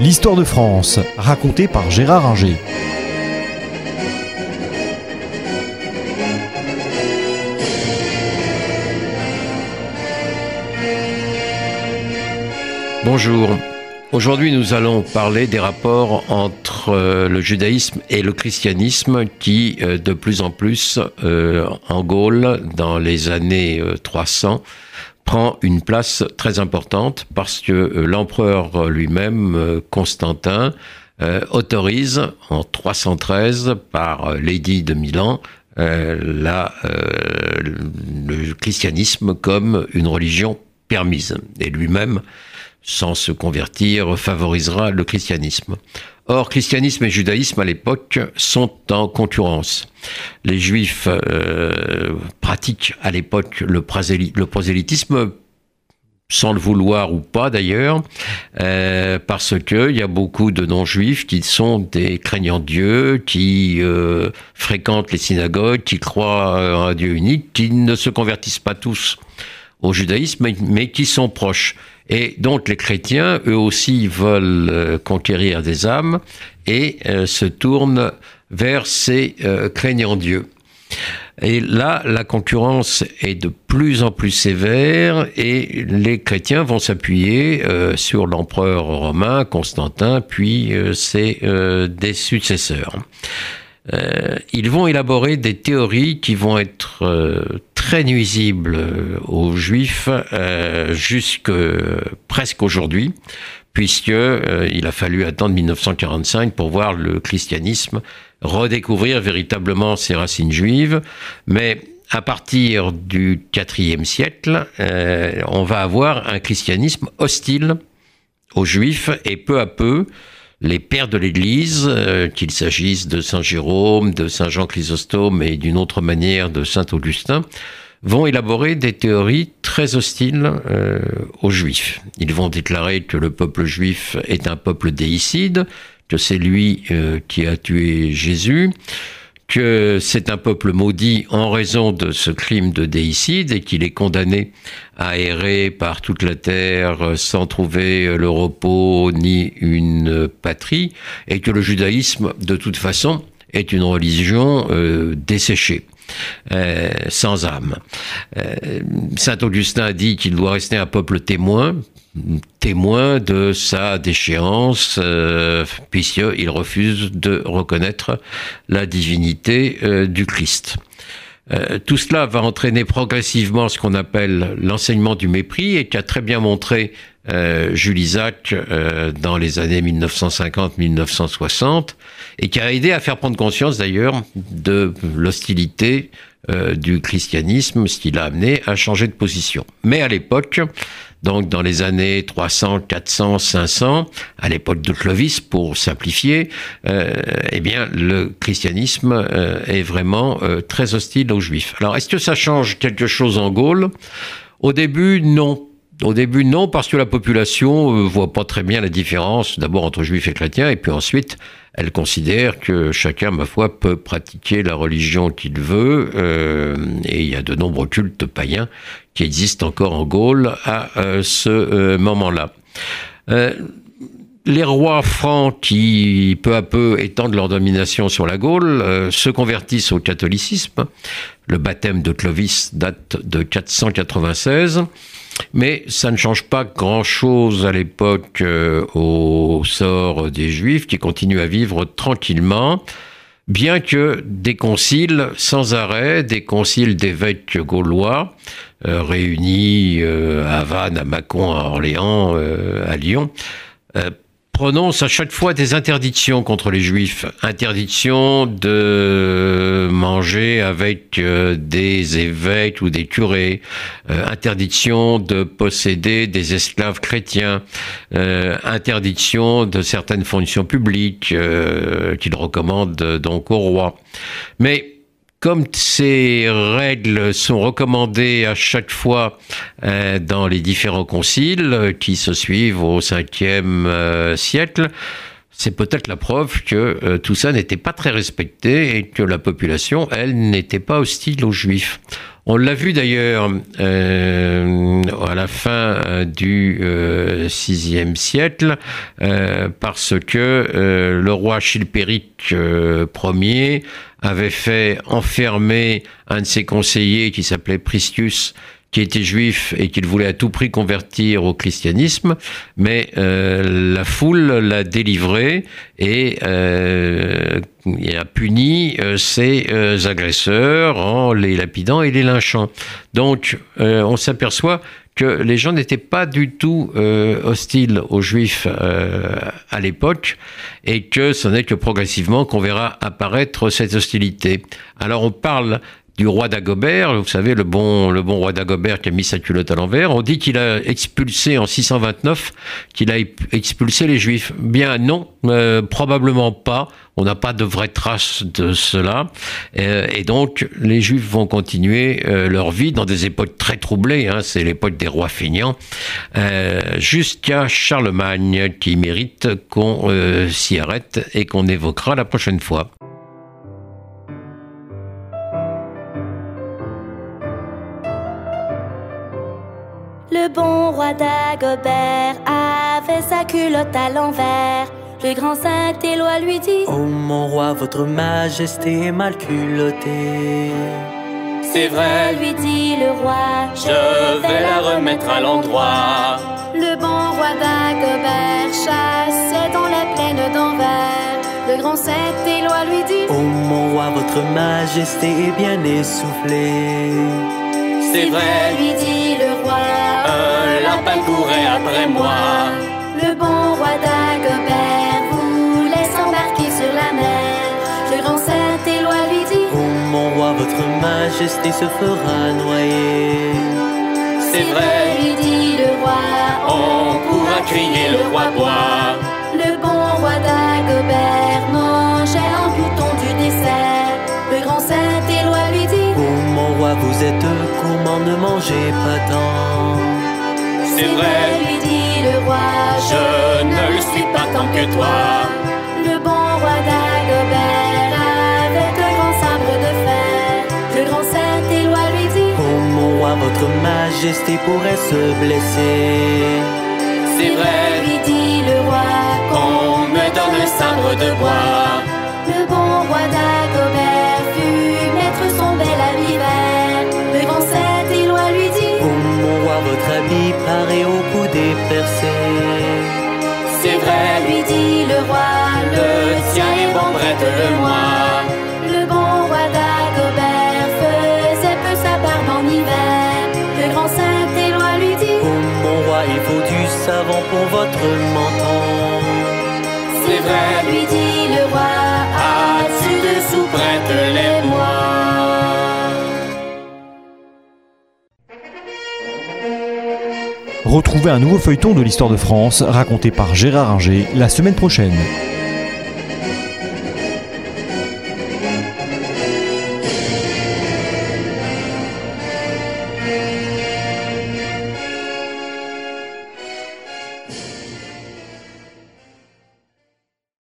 L'histoire de France, racontée par Gérard Inger. Bonjour. Aujourd'hui, nous allons parler des rapports entre euh, le judaïsme et le christianisme qui, euh, de plus en plus, euh, en Gaule, dans les années 300, prend une place très importante parce que l'empereur lui-même, Constantin, autorise en 313 par l'édit de Milan la, le christianisme comme une religion permise. Et lui-même sans se convertir, favorisera le christianisme. Or, christianisme et judaïsme à l'époque sont en concurrence. Les juifs euh, pratiquent à l'époque le, prosélytisme sans le vouloir ou pas d'ailleurs, euh, parce qu'il y a beaucoup de non-juifs qui sont des craignants Dieu, qui euh, fréquentent les synagogues, qui croient à un Dieu unique, qui ne se convertissent pas tous au judaïsme, mais qui sont proches. Et donc les chrétiens, eux aussi, veulent euh, conquérir des âmes et euh, se tournent vers ces euh, craignants Dieu. Et là, la concurrence est de plus en plus sévère et les chrétiens vont s'appuyer sur l'empereur romain, Constantin, puis ses successeurs. Ils vont élaborer des théories qui vont être très nuisible euh, aux juifs euh, jusque presque aujourd'hui, puisque euh, il a fallu attendre 1945 pour voir le christianisme redécouvrir véritablement ses racines juives, mais à partir du IVe siècle, on va avoir un christianisme hostile aux juifs et peu à peu, les pères de l'Église, qu'il s'agisse de Saint Jérôme, de Saint Jean Chrysostome et d'une autre manière de Saint Augustin, vont élaborer des théories très hostiles euh, aux juifs. Ils vont déclarer que le peuple juif est un peuple déicide, que c'est lui euh, qui a tué Jésus, que c'est un peuple maudit en raison de ce crime de déicide et qu'il est condamné à errer par toute la terre sans trouver le repos ni une patrie, et que le judaïsme, de toute façon, est une religion euh, desséchée. Euh, sans âme. Euh, Saint Augustin a dit qu'il doit rester un peuple témoin, témoin de sa déchéance, euh, puisqu'il refuse de reconnaître la divinité euh, du Christ. tout cela va entraîner progressivement ce qu'on appelle l'enseignement du mépris et qui a très bien montré euh, Jules Isaac euh, dans les années 1950-1960 et qui a aidé à faire prendre conscience d'ailleurs de l'hostilité euh, du christianisme, ce qui l'a amené à changer de position. Mais à l'époque, donc dans les années 300, 400, 500, à l'époque de Clovis, pour simplifier, eh bien le christianisme est vraiment très hostile aux juifs. Alors est-ce que ça change quelque chose en Gaule? Au début, non, au début, non, parce que la population euh, voit pas très bien la différence, d'abord entre juifs et chrétiens, et puis ensuite, elle considère que chacun, ma foi, peut pratiquer la religion qu'il veut, euh, et il y a de nombreux cultes païens qui existent encore en Gaule à euh, ce moment-là. les rois francs qui, peu à peu, étendent leur domination sur la Gaule, se convertissent au catholicisme. Le baptême de Clovis date de 496. Mais ça ne change pas grand-chose à l'époque euh, au sort des Juifs qui continuent à vivre tranquillement, bien que des conciles sans arrêt, des conciles d'évêques gaulois, euh, réunis euh, à Vannes, à Mâcon, à Orléans, à Lyon, prononce à chaque fois des interdictions contre les juifs. Interdiction de manger avec euh, des évêques ou des curés. Euh, interdiction de posséder des esclaves chrétiens. Euh, interdiction de certaines fonctions publiques qu'il recommande donc au roi. Mais comme ces règles sont recommandées à chaque fois euh, dans les différents conciles qui se suivent au 5e euh, siècle, c'est peut-être la preuve que euh, tout ça n'était pas très respecté et que la population, elle, n'était pas hostile aux juifs. On l'a vu d'ailleurs euh, à la fin euh, du VIe siècle, parce que le roi Chilpéric Ier avait fait enfermer un de ses conseillers qui s'appelait Pristius qui était juif et qu'il voulait à tout prix convertir au christianisme, mais euh, la foule l'a délivré et, euh, a puni euh, ses agresseurs en les lapidant et les lynchant. Donc on s'aperçoit que les gens n'étaient pas du tout hostiles aux juifs à l'époque et que ce n'est que progressivement qu'on verra apparaître cette hostilité. Alors on parle du roi d'Agobert, vous savez, le bon, le bon roi d'Agobert qui a mis sa culotte à l'envers. On dit qu'il a expulsé en 629, qu'il a expulsé les Juifs. Bien non, euh, probablement pas. On n'a pas de vraies traces de cela. Euh, et donc, les Juifs vont continuer euh, leur vie dans des époques très troublées. Hein, C'est l'époque des rois feignants, jusqu'à Charlemagne, qui mérite qu'on s'y arrête et qu'on évoquera la prochaine fois. Le bon roi d'Agobert avait sa culotte à l'envers. Le grand saint Éloi lui dit Oh mon roi, votre majesté est mal culottée. C'est vrai, lui dit le roi, je vais la remettre à l'endroit. Le bon roi d'Agobert chassait dans la plaine d'Anvers. Le grand saint Éloi lui dit Oh mon roi, votre majesté est bien essoufflée. C'est vrai, lui dit. Un lapin courait après moi. Le bon roi d'Agobert voulait s'embarquer sur la mer. Le grand saint Éloi lui dit Oh mon roi, votre majesté se fera noyer. C'est vrai, lui dit le roi. On pourra crier le roi bois. Le bon roi d'Agobert mangeait en bouton du dessert. Le grand saint Éloi lui dit Oh mon roi, vous êtes gourmand, ne mangez pas tant. C'est vrai, lui dit le roi. Je ne le suis pas tant que toi. Le bon roi d'Agobert avec un grand sabre de fer. Le grand saint Éloi lui dit Oh mon roi, votre majesté pourrait se blesser. C'est vrai, lui dit le roi. Qu'on me donne un sabre de bois. Lui dit le roi. Le tien est bon, prête-le-moi. Le bon roi d'Agobert faisait peu sa barbe en hiver. Le grand saint Éloi lui dit Oh mon roi, il faut du savon pour votre menton. C'est vrai, lui dit Un nouveau feuilleton de l'histoire de France raconté par Gérard Inger la semaine prochaine.